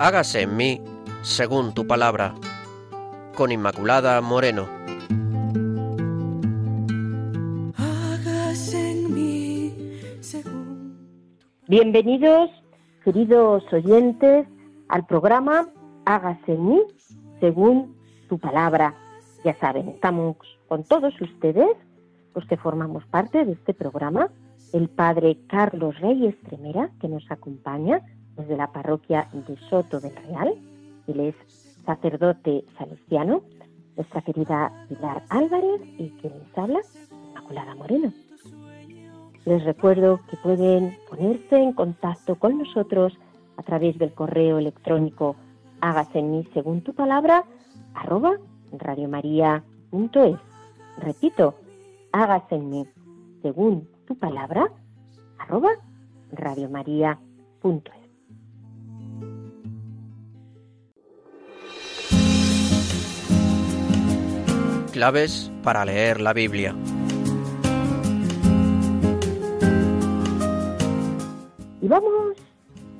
hágase en mí según tu palabra. Con Inmaculada Moreno. Bienvenidos, queridos oyentes, al programa Hágase en mí según tu palabra. Ya saben, estamos con todos ustedes, los que formamos parte de este programa, el padre Carlos Reyes Tremera, que nos acompaña desde la parroquia de Soto del Real. Él es sacerdote salesiano, nuestra querida Pilar Álvarez y quien les habla, Inmaculada Moreno. Les recuerdo que pueden ponerse en contacto con nosotros a través del correo electrónico hágase en mí según tu palabra arroba radiomaria.es. Repito, hágase en mí según tu palabra arroba radiomaria.es. Claves para leer la Biblia. Y vamos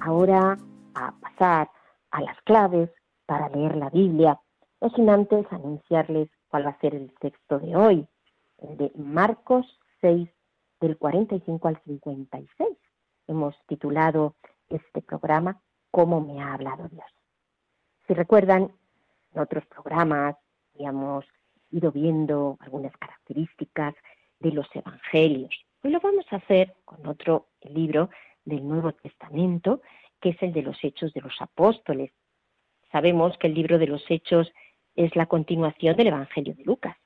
ahora a pasar a las claves para leer la Biblia, no sin antes anunciarles cuál va a ser el texto de hoy, el de Marcos 6, del 45 al 56. Hemos titulado este programa ¿Cómo me ha hablado Dios? Si recuerdan, en otros programas habíamos ido viendo algunas características de los evangelios. Hoy lo vamos a hacer con otro libro del Nuevo Testamento, que es el de los Hechos de los Apóstoles. Sabemos que el libro de los Hechos es la continuación del Evangelio de Lucas.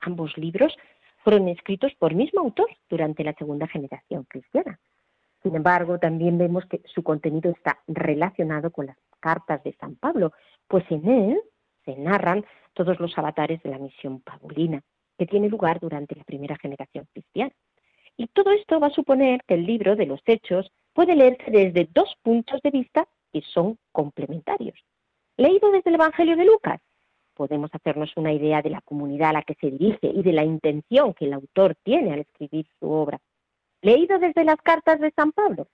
Ambos libros fueron escritos por el mismo autor durante la segunda generación cristiana. Sin embargo, también vemos que su contenido está relacionado con las cartas de San Pablo, pues en él se narran todos los avatares de la misión paulina, que tiene lugar durante la primera generación cristiana. Y todo esto va a suponer que el libro de los Hechos puede leerse desde dos puntos de vista que son complementarios. Leído desde el Evangelio de Lucas, podemos hacernos una idea de la comunidad a la que se dirige y de la intención que el autor tiene al escribir su obra. Leído desde las cartas de San Pablo,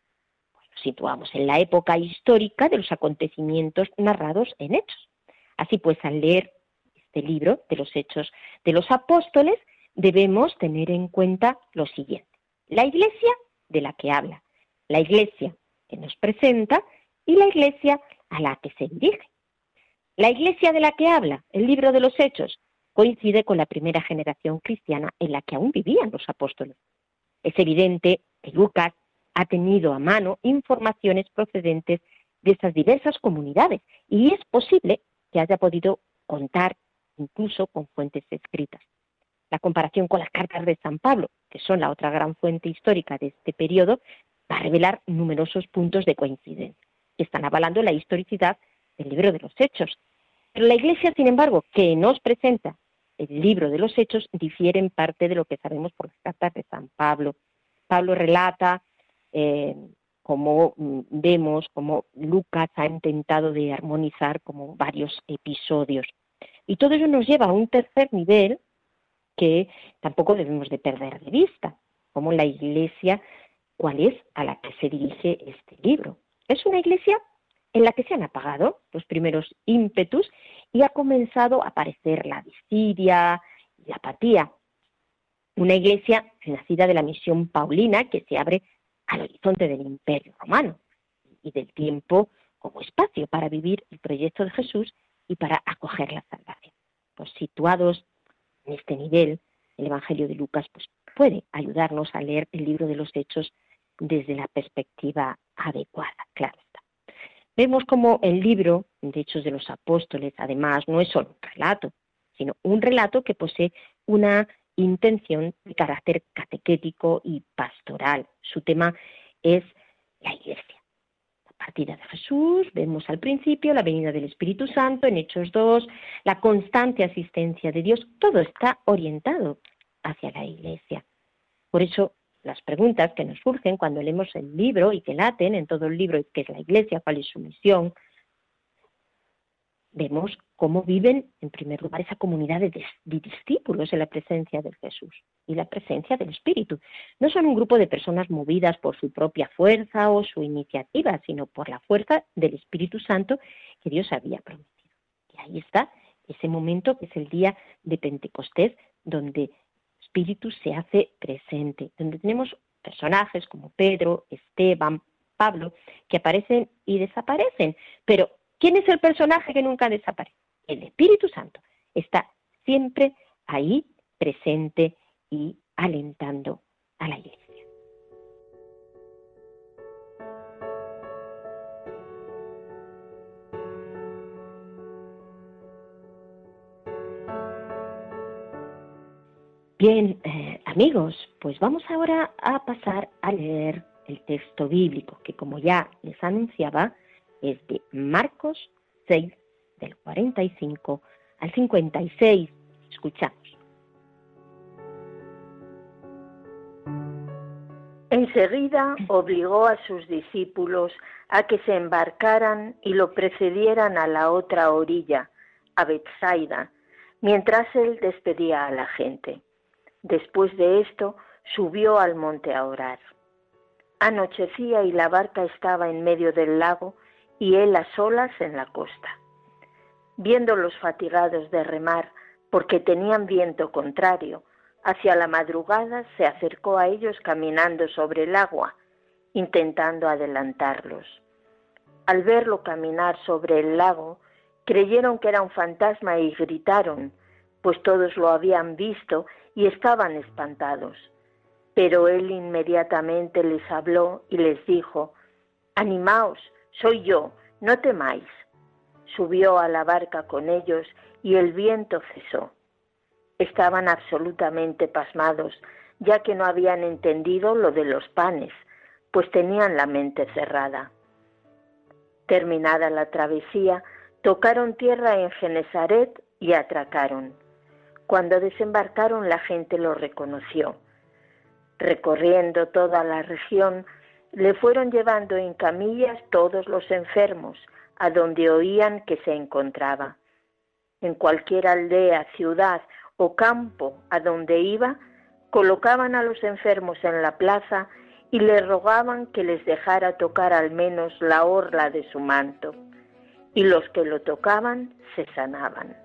pues nos situamos en la época histórica de los acontecimientos narrados en Hechos. Así pues, al leer este libro de los Hechos de los Apóstoles, debemos tener en cuenta lo siguiente. La iglesia de la que habla, la iglesia que nos presenta y la iglesia a la que se dirige. La iglesia de la que habla el libro de los Hechos coincide con la primera generación cristiana en la que aún vivían los apóstoles. Es evidente que Lucas ha tenido a mano informaciones procedentes de esas diversas comunidades y es posible que haya podido contar incluso con fuentes escritas. La comparación con las cartas de San Pablo, que son la otra gran fuente histórica de este periodo, va a revelar numerosos puntos de coincidencia que están avalando la historicidad del libro de los Hechos. Pero la Iglesia, sin embargo, que nos presenta el libro de los Hechos, difiere en parte de lo que sabemos por las cartas de San Pablo. Pablo relata eh, como mm, vemos, como Lucas ha intentado de armonizar como varios episodios. Y todo ello nos lleva a un tercer nivel que tampoco debemos de perder de vista, como la Iglesia cuál es a la que se dirige este libro. Es una iglesia en la que se han apagado los primeros ímpetus y ha comenzado a aparecer la disidia y la apatía. Una iglesia nacida de la misión paulina que se abre al horizonte del imperio romano y del tiempo como espacio para vivir el proyecto de Jesús y para acoger la salvación. Pues situados en este nivel, el Evangelio de Lucas pues, puede ayudarnos a leer el libro de los Hechos desde la perspectiva adecuada, claro está. Vemos como el libro de Hechos de los Apóstoles, además, no es solo un relato, sino un relato que posee una intención de carácter catequético y pastoral. Su tema es la Iglesia. La partida de Jesús, vemos al principio la venida del Espíritu Santo en Hechos 2, la constante asistencia de Dios, todo está orientado hacia la Iglesia. Por eso las preguntas que nos surgen cuando leemos el libro y que laten en todo el libro, que es la Iglesia, cuál es su misión, vemos cómo viven, en primer lugar, esa comunidad de, discípulos en la presencia de Jesús y la presencia del Espíritu. No son un grupo de personas movidas por su propia fuerza o su iniciativa, sino por la fuerza del Espíritu Santo que Dios había prometido. Y ahí está ese momento que es el día de Pentecostés, donde el Espíritu se hace presente, donde tenemos personajes como Pedro, Esteban, Pablo, que aparecen y desaparecen, pero ¿Quién es el personaje que nunca desaparece? El Espíritu Santo. Está siempre ahí, presente y alentando a la iglesia. Bien, eh, amigos, pues vamos ahora a pasar a leer el texto bíblico, que como ya les anunciaba, es de Marcos 6, del 45 al 56. Escuchamos. Enseguida obligó a sus discípulos a que se embarcaran y lo precedieran a la otra orilla, a Bethsaida, mientras él despedía a la gente. Después de esto, subió al monte a orar. Anochecía y la barca estaba en medio del lago y él a solas en la costa. Viéndolos fatigados de remar, porque tenían viento contrario, hacia la madrugada se acercó a ellos caminando sobre el agua, intentando adelantarlos. Al verlo caminar sobre el lago, creyeron que era un fantasma y gritaron, pues todos lo habían visto y estaban espantados. Pero él inmediatamente les habló y les dijo, Animaos, soy yo, no temáis. Subió a la barca con ellos y el viento cesó. Estaban absolutamente pasmados, ya que no habían entendido lo de los panes, pues tenían la mente cerrada. Terminada la travesía, tocaron tierra en Genesaret y atracaron. Cuando desembarcaron la gente lo reconoció. Recorriendo toda la región, le fueron llevando en camillas todos los enfermos a donde oían que se encontraba. En cualquier aldea, ciudad o campo a donde iba, colocaban a los enfermos en la plaza y le rogaban que les dejara tocar al menos la orla de su manto, y los que lo tocaban se sanaban.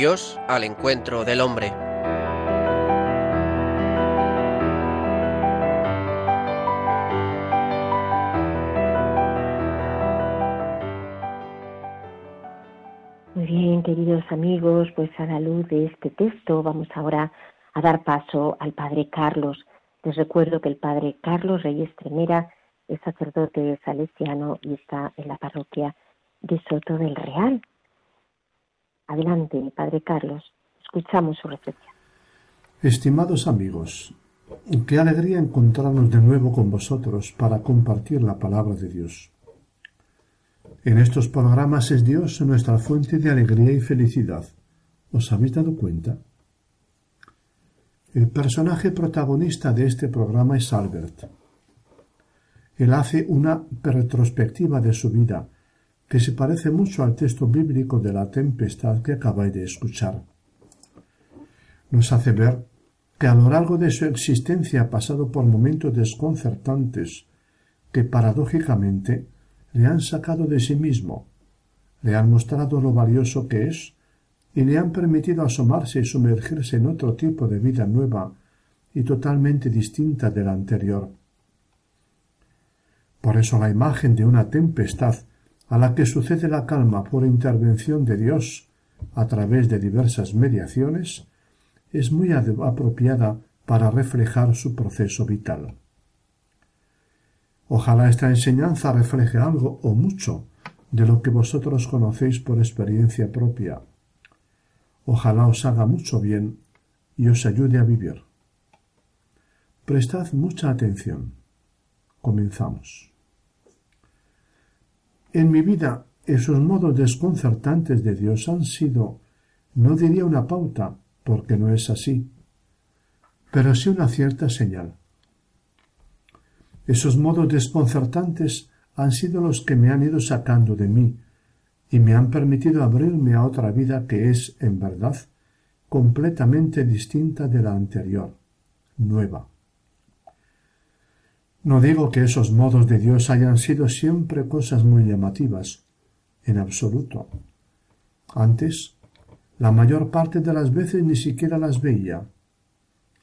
Dios al encuentro del hombre. Muy bien, queridos amigos, pues a la luz de este texto vamos ahora a dar paso al Padre Carlos. Les recuerdo que el Padre Carlos Reyes Tremera es sacerdote salesiano y está en la parroquia de Soto del Real. Adelante, Padre Carlos, escuchamos su reflexión. Estimados amigos, qué alegría encontrarnos de nuevo con vosotros para compartir la palabra de Dios. En estos programas es Dios nuestra fuente de alegría y felicidad. ¿Os habéis dado cuenta? El personaje protagonista de este programa es Albert. Él hace una retrospectiva de su vida que se parece mucho al texto bíblico de la tempestad que acabáis de escuchar. Nos hace ver que a lo largo de su existencia ha pasado por momentos desconcertantes que paradójicamente le han sacado de sí mismo, le han mostrado lo valioso que es y le han permitido asomarse y sumergirse en otro tipo de vida nueva y totalmente distinta de la anterior. Por eso la imagen de una tempestad a la que sucede la calma por intervención de Dios a través de diversas mediaciones, es muy apropiada para reflejar su proceso vital. Ojalá esta enseñanza refleje algo o mucho de lo que vosotros conocéis por experiencia propia. Ojalá os haga mucho bien y os ayude a vivir. Prestad mucha atención. Comenzamos. En mi vida, esos modos desconcertantes de Dios han sido, no diría una pauta, porque no es así, pero sí una cierta señal. Esos modos desconcertantes han sido los que me han ido sacando de mí y me han permitido abrirme a otra vida que es, en verdad, completamente distinta de la anterior, nueva. No digo que esos modos de Dios hayan sido siempre cosas muy llamativas, en absoluto. Antes, la mayor parte de las veces ni siquiera las veía.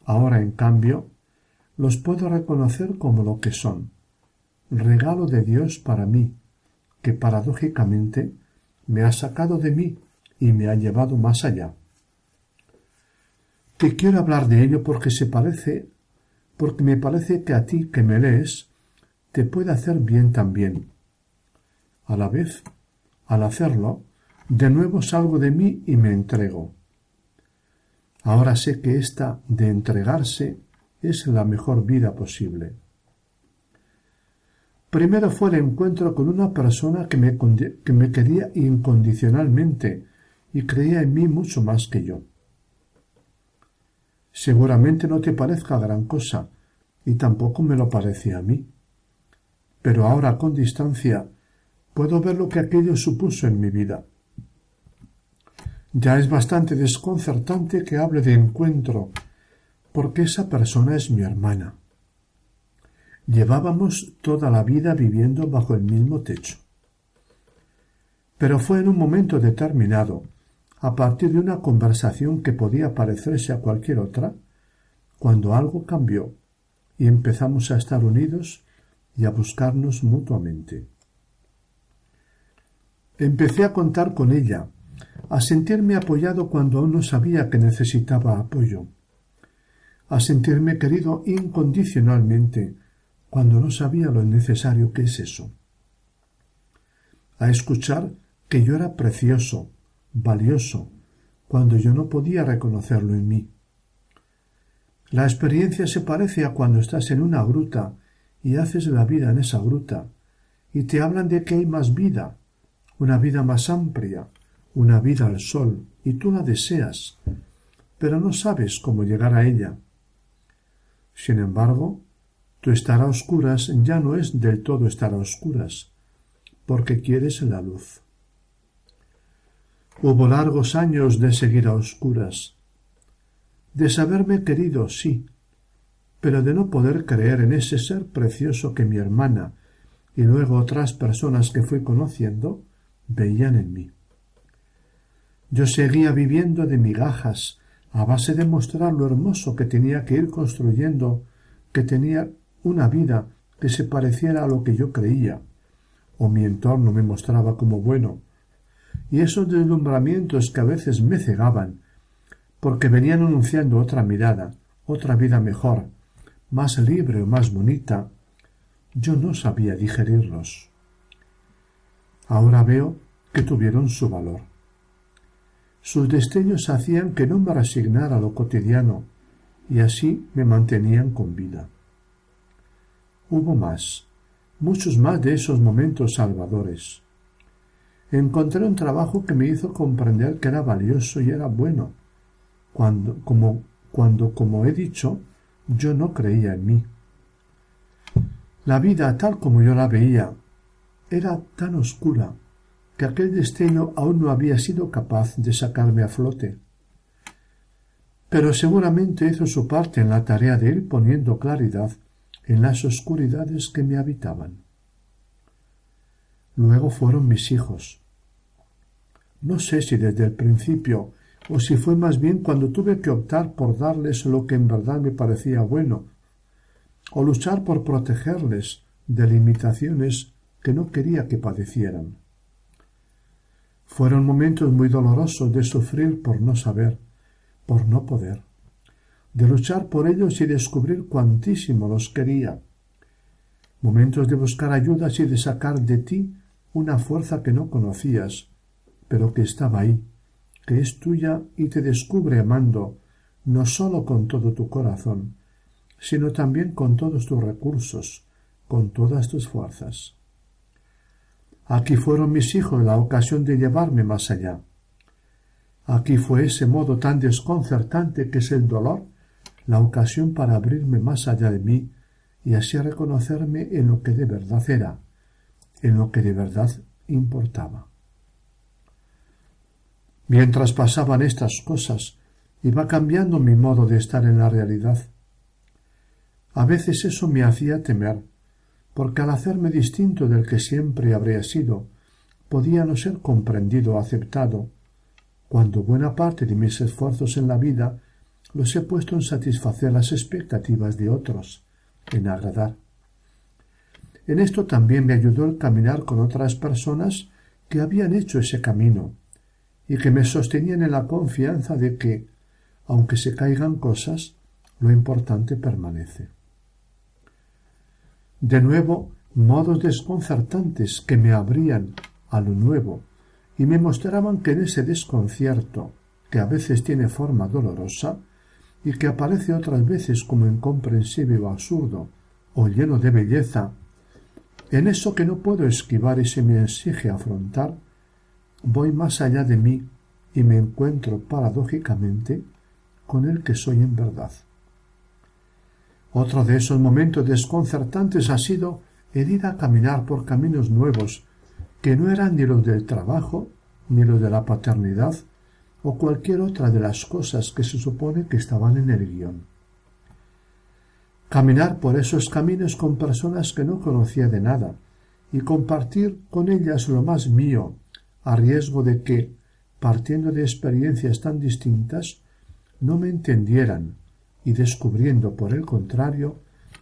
Ahora, en cambio, los puedo reconocer como lo que son, regalo de Dios para mí, que paradójicamente me ha sacado de mí y me ha llevado más allá. Te quiero hablar de ello porque se parece, porque me parece que a ti que me lees, te puede hacer bien también. A la vez, al hacerlo, de nuevo salgo de mí y me entrego. Ahora sé que esta de entregarse es la mejor vida posible. Primero fue el encuentro con una persona que me, que me quería incondicionalmente y creía en mí mucho más que yo. Seguramente no te parezca gran cosa, y tampoco me lo parecía a mí. Pero ahora con distancia puedo ver lo que aquello supuso en mi vida. Ya es bastante desconcertante que hable de encuentro, porque esa persona es mi hermana. Llevábamos toda la vida viviendo bajo el mismo techo. Pero fue en un momento determinado, a partir de una conversación que podía parecerse a cualquier otra, cuando algo cambió y empezamos a estar unidos y a buscarnos mutuamente. Empecé a contar con ella, a sentirme apoyado cuando aún no sabía que necesitaba apoyo, a sentirme querido incondicionalmente cuando no sabía lo necesario que es eso, a escuchar que yo era precioso, valioso, cuando yo no podía reconocerlo en mí. La experiencia se parece a cuando estás en una gruta y haces la vida en esa gruta, y te hablan de que hay más vida, una vida más amplia, una vida al sol, y tú la deseas, pero no sabes cómo llegar a ella. Sin embargo, tu estar a oscuras ya no es del todo estar a oscuras, porque quieres la luz. Hubo largos años de seguir a oscuras, de saberme querido, sí, pero de no poder creer en ese ser precioso que mi hermana y luego otras personas que fui conociendo veían en mí. Yo seguía viviendo de migajas a base de mostrar lo hermoso que tenía que ir construyendo, que tenía una vida que se pareciera a lo que yo creía, o mi entorno me mostraba como bueno, y esos deslumbramientos que a veces me cegaban, porque venían anunciando otra mirada, otra vida mejor, más libre o más bonita, yo no sabía digerirlos. Ahora veo que tuvieron su valor. Sus destellos hacían que no me resignara a lo cotidiano, y así me mantenían con vida. Hubo más, muchos más de esos momentos salvadores encontré un trabajo que me hizo comprender que era valioso y era bueno, cuando, como, cuando, como he dicho, yo no creía en mí. La vida, tal como yo la veía, era tan oscura que aquel destello aún no había sido capaz de sacarme a flote. Pero seguramente hizo su parte en la tarea de ir poniendo claridad en las oscuridades que me habitaban. Luego fueron mis hijos. No sé si desde el principio o si fue más bien cuando tuve que optar por darles lo que en verdad me parecía bueno, o luchar por protegerles de limitaciones que no quería que padecieran. Fueron momentos muy dolorosos de sufrir por no saber, por no poder, de luchar por ellos y descubrir cuantísimo los quería, momentos de buscar ayudas y de sacar de ti una fuerza que no conocías, pero que estaba ahí, que es tuya y te descubre amando, no sólo con todo tu corazón, sino también con todos tus recursos, con todas tus fuerzas. Aquí fueron mis hijos la ocasión de llevarme más allá. Aquí fue ese modo tan desconcertante que es el dolor, la ocasión para abrirme más allá de mí y así reconocerme en lo que de verdad era, en lo que de verdad importaba. Mientras pasaban estas cosas, iba cambiando mi modo de estar en la realidad. A veces eso me hacía temer, porque al hacerme distinto del que siempre habría sido, podía no ser comprendido o aceptado, cuando buena parte de mis esfuerzos en la vida los he puesto en satisfacer las expectativas de otros, en agradar. En esto también me ayudó el caminar con otras personas que habían hecho ese camino y que me sostenían en la confianza de que, aunque se caigan cosas, lo importante permanece. De nuevo, modos desconcertantes que me abrían a lo nuevo y me mostraban que en ese desconcierto, que a veces tiene forma dolorosa, y que aparece otras veces como incomprensible o absurdo, o lleno de belleza, en eso que no puedo esquivar y se me exige afrontar, voy más allá de mí y me encuentro paradójicamente con el que soy en verdad. Otro de esos momentos desconcertantes ha sido el ir a caminar por caminos nuevos, que no eran ni los del trabajo, ni los de la paternidad, o cualquier otra de las cosas que se supone que estaban en el guion. Caminar por esos caminos con personas que no conocía de nada y compartir con ellas lo más mío, a riesgo de que, partiendo de experiencias tan distintas, no me entendieran y descubriendo, por el contrario,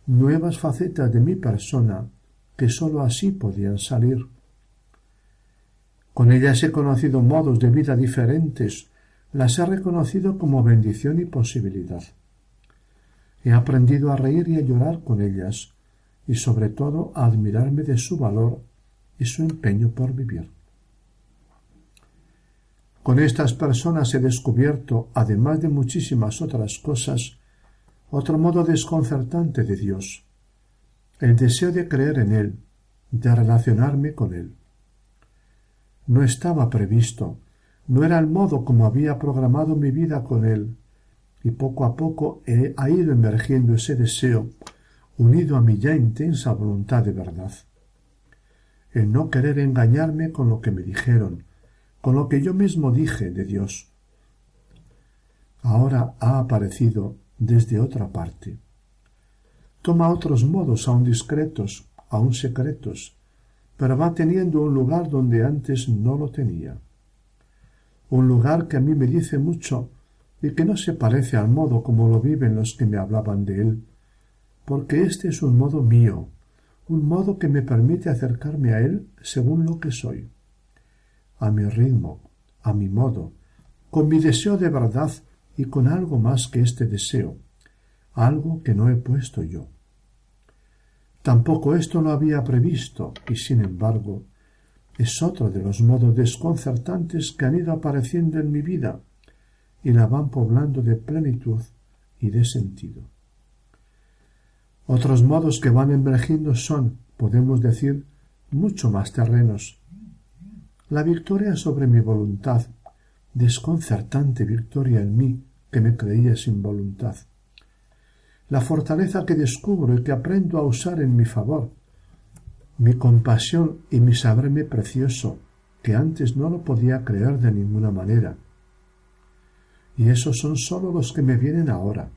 nuevas facetas de mi persona que sólo así podían salir. Con ellas he conocido modos de vida diferentes, las he reconocido como bendición y posibilidad. He aprendido a reír y a llorar con ellas, y sobre todo a admirarme de su valor y su empeño por vivir. Con estas personas he descubierto, además de muchísimas otras cosas, otro modo desconcertante de Dios, el deseo de creer en Él, de relacionarme con Él no estaba previsto, no era el modo como había programado mi vida con él, y poco a poco he, ha ido emergiendo ese deseo, unido a mi ya intensa voluntad de verdad. El no querer engañarme con lo que me dijeron, con lo que yo mismo dije de Dios. Ahora ha aparecido desde otra parte. Toma otros modos aún discretos, aún secretos, pero va teniendo un lugar donde antes no lo tenía. Un lugar que a mí me dice mucho y que no se parece al modo como lo viven los que me hablaban de él, porque este es un modo mío, un modo que me permite acercarme a él según lo que soy, a mi ritmo, a mi modo, con mi deseo de verdad y con algo más que este deseo, algo que no he puesto yo. Tampoco esto lo había previsto, y sin embargo, es otro de los modos desconcertantes que han ido apareciendo en mi vida y la van poblando de plenitud y de sentido. Otros modos que van emergiendo son, podemos decir, mucho más terrenos. La victoria sobre mi voluntad, desconcertante victoria en mí que me creía sin voluntad la fortaleza que descubro y que aprendo a usar en mi favor, mi compasión y mi saberme precioso, que antes no lo podía creer de ninguna manera. Y esos son sólo los que me vienen ahora.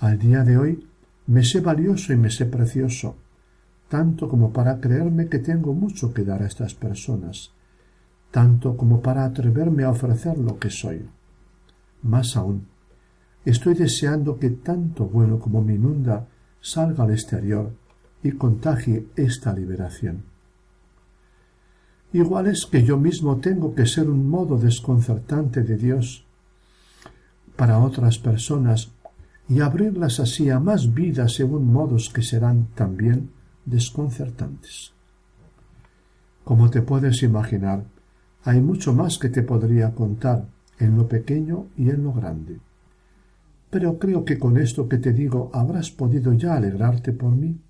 Al día de hoy me sé valioso y me sé precioso, tanto como para creerme que tengo mucho que dar a estas personas, tanto como para atreverme a ofrecer lo que soy. Más aún, Estoy deseando que tanto bueno como me inunda salga al exterior y contagie esta liberación. Igual es que yo mismo tengo que ser un modo desconcertante de Dios para otras personas y abrirlas así a más vidas según modos que serán también desconcertantes. Como te puedes imaginar, hay mucho más que te podría contar en lo pequeño y en lo grande. Pero creo que con esto que te digo habrás podido ya alegrarte por mí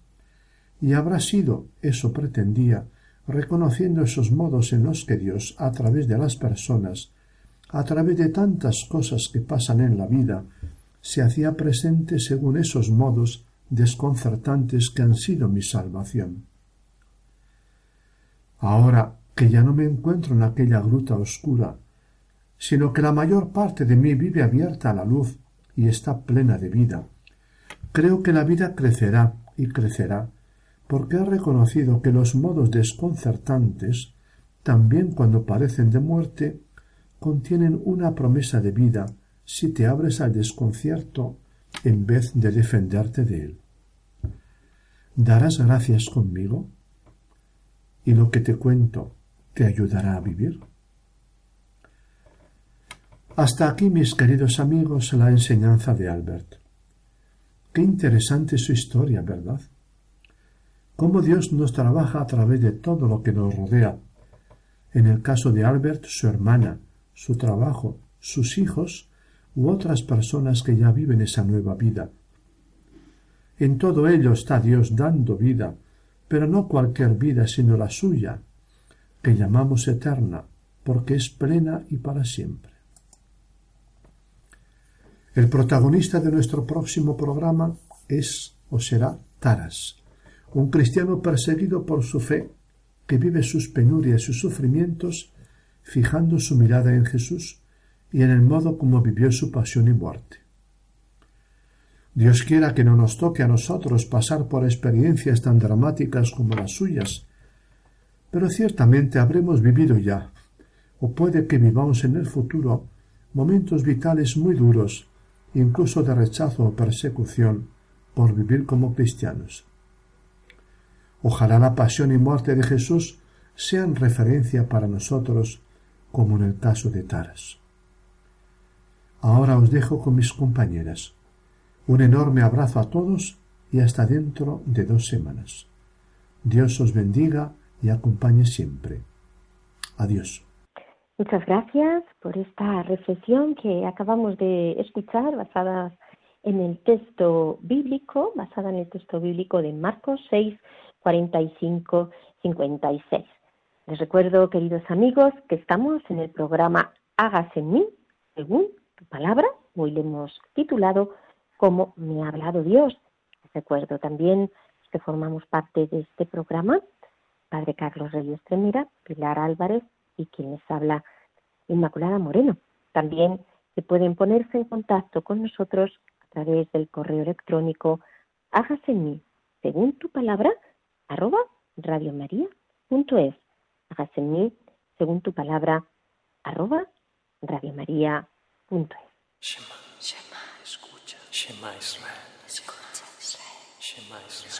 y habrás sido, eso pretendía, reconociendo esos modos en los que Dios, a través de las personas, a través de tantas cosas que pasan en la vida, se hacía presente según esos modos desconcertantes que han sido mi salvación. Ahora que ya no me encuentro en aquella gruta oscura, sino que la mayor parte de mí vive abierta a la luz y está plena de vida, creo que la vida crecerá y crecerá, porque he reconocido que los modos desconcertantes, también cuando parecen de muerte, contienen una promesa de vida si te abres al desconcierto en vez de defenderte de él. ¿Darás gracias conmigo? ¿Y lo que te cuento te ayudará a vivir? Hasta aquí, mis queridos amigos, la enseñanza de Albert. Qué interesante su historia, ¿verdad? Cómo Dios nos trabaja a través de todo lo que nos rodea. En el caso de Albert, su hermana, su trabajo, sus hijos u otras personas que ya viven esa nueva vida. En todo ello está Dios dando vida, pero no cualquier vida, sino la suya, que llamamos eterna, porque es plena y para siempre. El protagonista de nuestro próximo programa es o será Taras, un cristiano perseguido por su fe, que vive sus penurias y sus sufrimientos fijando su mirada en Jesús y en el modo como vivió su pasión y muerte. Dios quiera que no nos toque a nosotros pasar por experiencias tan dramáticas como las suyas, pero ciertamente habremos vivido ya, o puede que vivamos en el futuro, momentos vitales muy duros, incluso de rechazo o persecución, por vivir como cristianos. Ojalá la pasión y muerte de Jesús sean referencia para nosotros como en el caso de Taras. Ahora os dejo con mis compañeras. Un enorme abrazo a todos y hasta dentro de dos semanas. Dios os bendiga y acompañe siempre. Adiós. Muchas gracias por esta reflexión que acabamos de escuchar basada en el texto bíblico, basada en el texto bíblico de Marcos 6, 45, 56. Les recuerdo, queridos amigos, que estamos en el programa Hágase en mí, según tu palabra. Hoy le hemos titulado Cómo me ha hablado Dios. Les recuerdo también que formamos parte de este programa, Padre Carlos Reyes Tremira, Pilar Álvarez y quien les habla, Inmaculada Moreno. También se pueden ponerse en contacto con nosotros a través del correo electrónico hágase en mí, según tu palabra, arroba radiomaria.es hágase en mí, según tu palabra, arroba radiomaria.es. Shema, Shema, escucha, Shema Israel, escucha Israel, Shema Israel,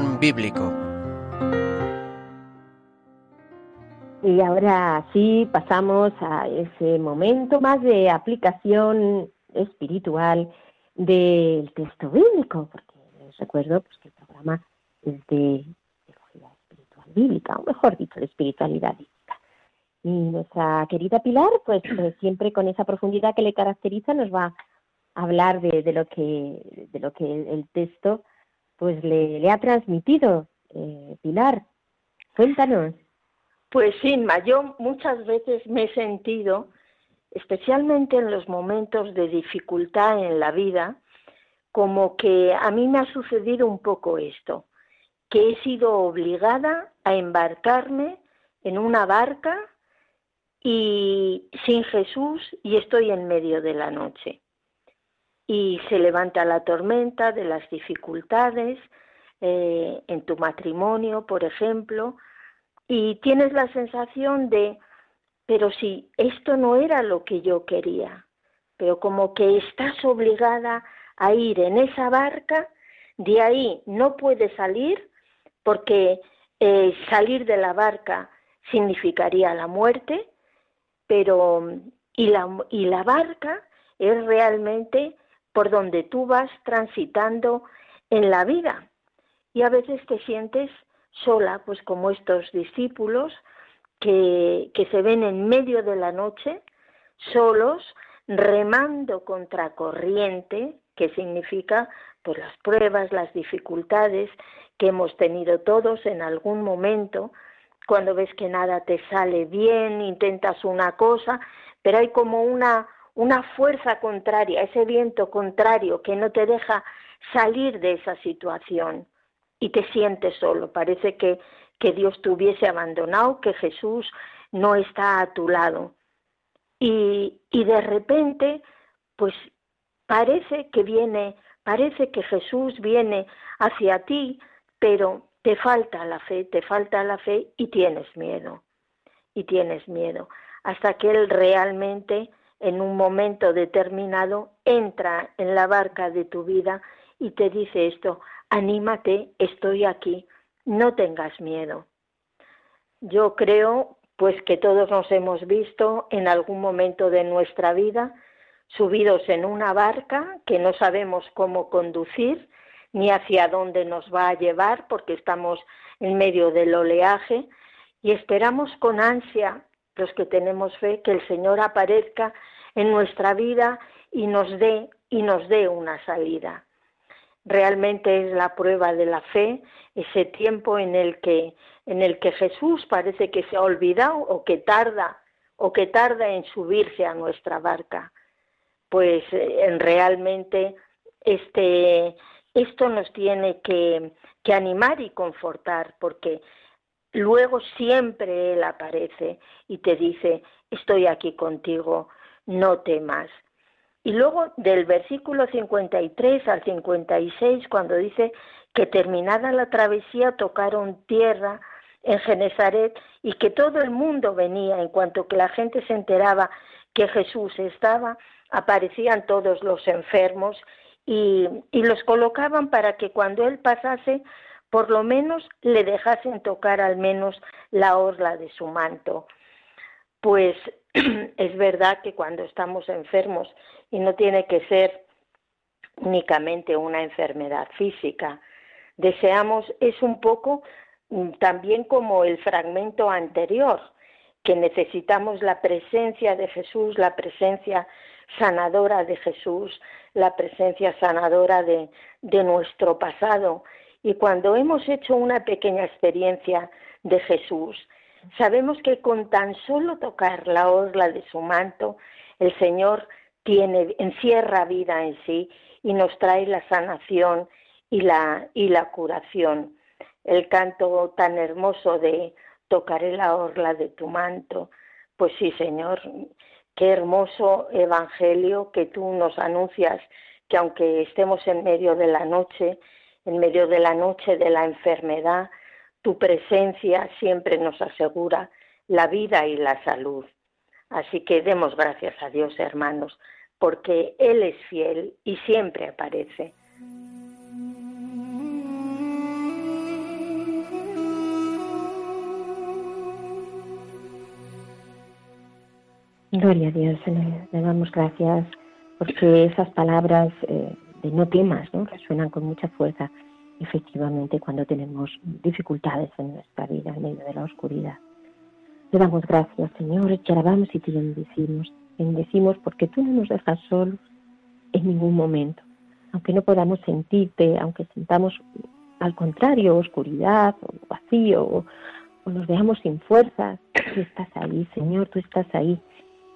Bíblico. Y ahora sí pasamos a ese momento más de aplicación espiritual del texto bíblico, porque les recuerdo pues, que el programa es de teología espiritual bíblica, o mejor dicho, de espiritualidad bíblica. Y nuestra querida Pilar, pues, pues siempre con esa profundidad que le caracteriza, nos va a hablar de, lo que de lo que el texto pues le, ha transmitido. Eh, Pilar, cuéntanos. Pues Inma, yo muchas veces me he sentido, especialmente en los momentos de dificultad en la vida, como que a mí me ha sucedido un poco esto, que he sido obligada a embarcarme en una barca y sin Jesús y estoy en medio de la noche y se levanta la tormenta de las dificultades eh, en tu matrimonio, por ejemplo, y tienes la sensación de, pero si esto no era lo que yo quería, pero como que estás obligada a ir en esa barca, de ahí no puedes salir porque eh, salir de la barca significaría la muerte, pero y la, y la barca es realmente por donde tú vas transitando en la vida. Y a veces te sientes sola, pues como estos discípulos que, que se ven en medio de la noche, solos, remando contra corriente, que significa pues las pruebas, las dificultades que hemos tenido todos en algún momento, cuando ves que nada te sale bien, intentas una cosa, pero hay como una una fuerza contraria, ese viento contrario que no te deja salir de esa situación y te sientes solo. Parece que, que Dios te hubiese abandonado, que Jesús no está a tu lado. Y, y de repente, pues parece que viene, parece que Jesús viene hacia ti, pero te falta la fe, te falta la fe y tienes miedo. Y tienes miedo. Hasta que Él realmente en un momento determinado entra en la barca de tu vida y te dice esto, anímate, estoy aquí, no tengas miedo. Yo creo pues que todos nos hemos visto en algún momento de nuestra vida subidos en una barca que no sabemos cómo conducir ni hacia dónde nos va a llevar porque estamos en medio del oleaje y esperamos con ansia los que tenemos fe que el Señor aparezca en nuestra vida y nos dé y nos dé una salida. Realmente es la prueba de la fe, ese tiempo en el que en el que Jesús parece que se ha olvidado o que tarda o que tarda en subirse a nuestra barca. Pues eh, realmente este esto nos tiene que, que animar y confortar porque luego siempre Él aparece y te dice, estoy aquí contigo, no temas. Y luego del versículo 53 al 56, cuando dice que terminada la travesía tocaron tierra en Genezaret y que todo el mundo venía, en cuanto que la gente se enteraba que Jesús estaba, aparecían todos los enfermos y, y los colocaban para que cuando él pasase, por lo menos le dejasen tocar al menos la orla de su manto. Pues es verdad que cuando estamos enfermos, y no tiene que ser únicamente una enfermedad física, deseamos, es un poco mm, también como el fragmento anterior, que necesitamos la presencia de Jesús, la presencia sanadora de Jesús, la presencia sanadora de, de nuestro pasado. Y cuando hemos hecho una pequeña experiencia de Jesús, Sabemos que con tan solo tocar la orla de su manto, el Señor tiene, encierra vida en sí y nos trae la sanación y la, y la curación. El canto tan hermoso de tocaré la orla de tu manto. Pues sí, Señor, qué hermoso evangelio que tú nos anuncias, que aunque estemos en medio de la noche, en medio de la noche de la enfermedad, tu presencia siempre nos asegura la vida y la salud. Así que demos gracias a Dios, hermanos, porque Él es fiel y siempre aparece. Gloria a Dios, le damos gracias porque esas palabras eh, de no temas, ¿no? resuenan con mucha fuerza, efectivamente, cuando tenemos dificultades en nuestra vida, en medio de la oscuridad. Le damos gracias, Señor, te alabamos y te bendecimos. Bendecimos porque tú no nos dejas solos en ningún momento. Aunque no podamos sentirte, aunque sintamos al contrario, oscuridad o vacío o, nos veamos sin fuerzas, tú estás ahí, Señor, tú estás ahí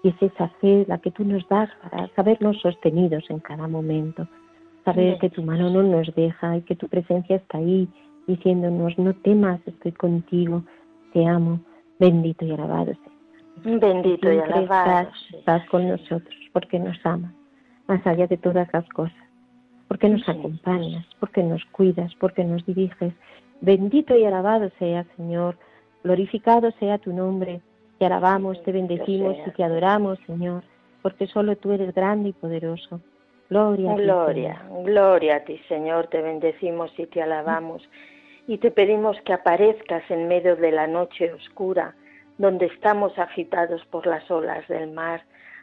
y es esa fe la que tú nos das para sabernos sostenidos en cada momento, saber que tu mano no nos deja y que tu presencia está ahí diciéndonos, no temas, estoy contigo, te amo, bendito y alabado sea. Bendito y alabado. Estás, con nosotros porque nos amas, más allá de todas las cosas, porque nos acompañas, porque nos cuidas, porque nos diriges. Bendito y alabado sea, Señor, glorificado sea tu nombre te alabamos, te bendecimos y te adoramos, Señor, porque solo tú eres grande y poderoso. Gloria a ti. Gloria, gloria a ti, Señor, te bendecimos y te alabamos. Y te pedimos que aparezcas en medio de la noche oscura, donde estamos agitados por las olas del mar,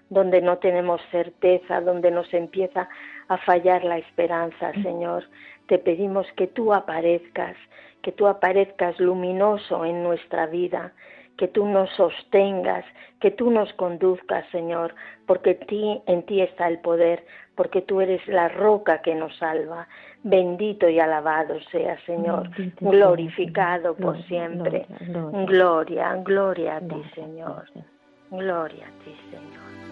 donde no tenemos certeza, donde nos empieza a fallar la esperanza, Señor. Te pedimos que tú aparezcas, que tú aparezcas luminoso en nuestra vida, que tú nos sostengas, que tú nos conduzcas, Señor, porque ti, en ti está el poder, porque tú eres la roca que nos salva. Bendito y alabado sea, Señor, glorificado por siempre. Gloria, gloria, a ti, Señor. Gloria a ti, Señor.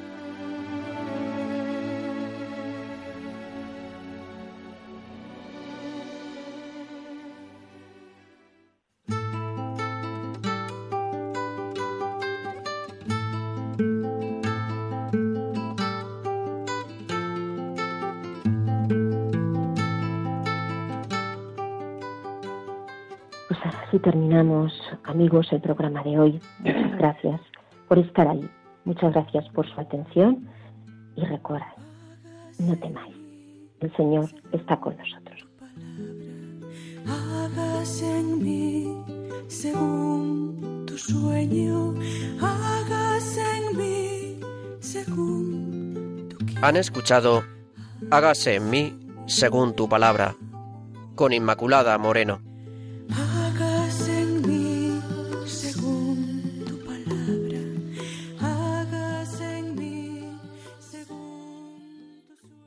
Terminamos, amigos, el programa de hoy. Muchas gracias por estar ahí. Muchas gracias por su atención y recuerden, no temáis, el Señor está con nosotros. Hágase en mí según tu sueño, hágase en mí según tu Han escuchado Hágase en mí según tu palabra, con Inmaculada Moreno.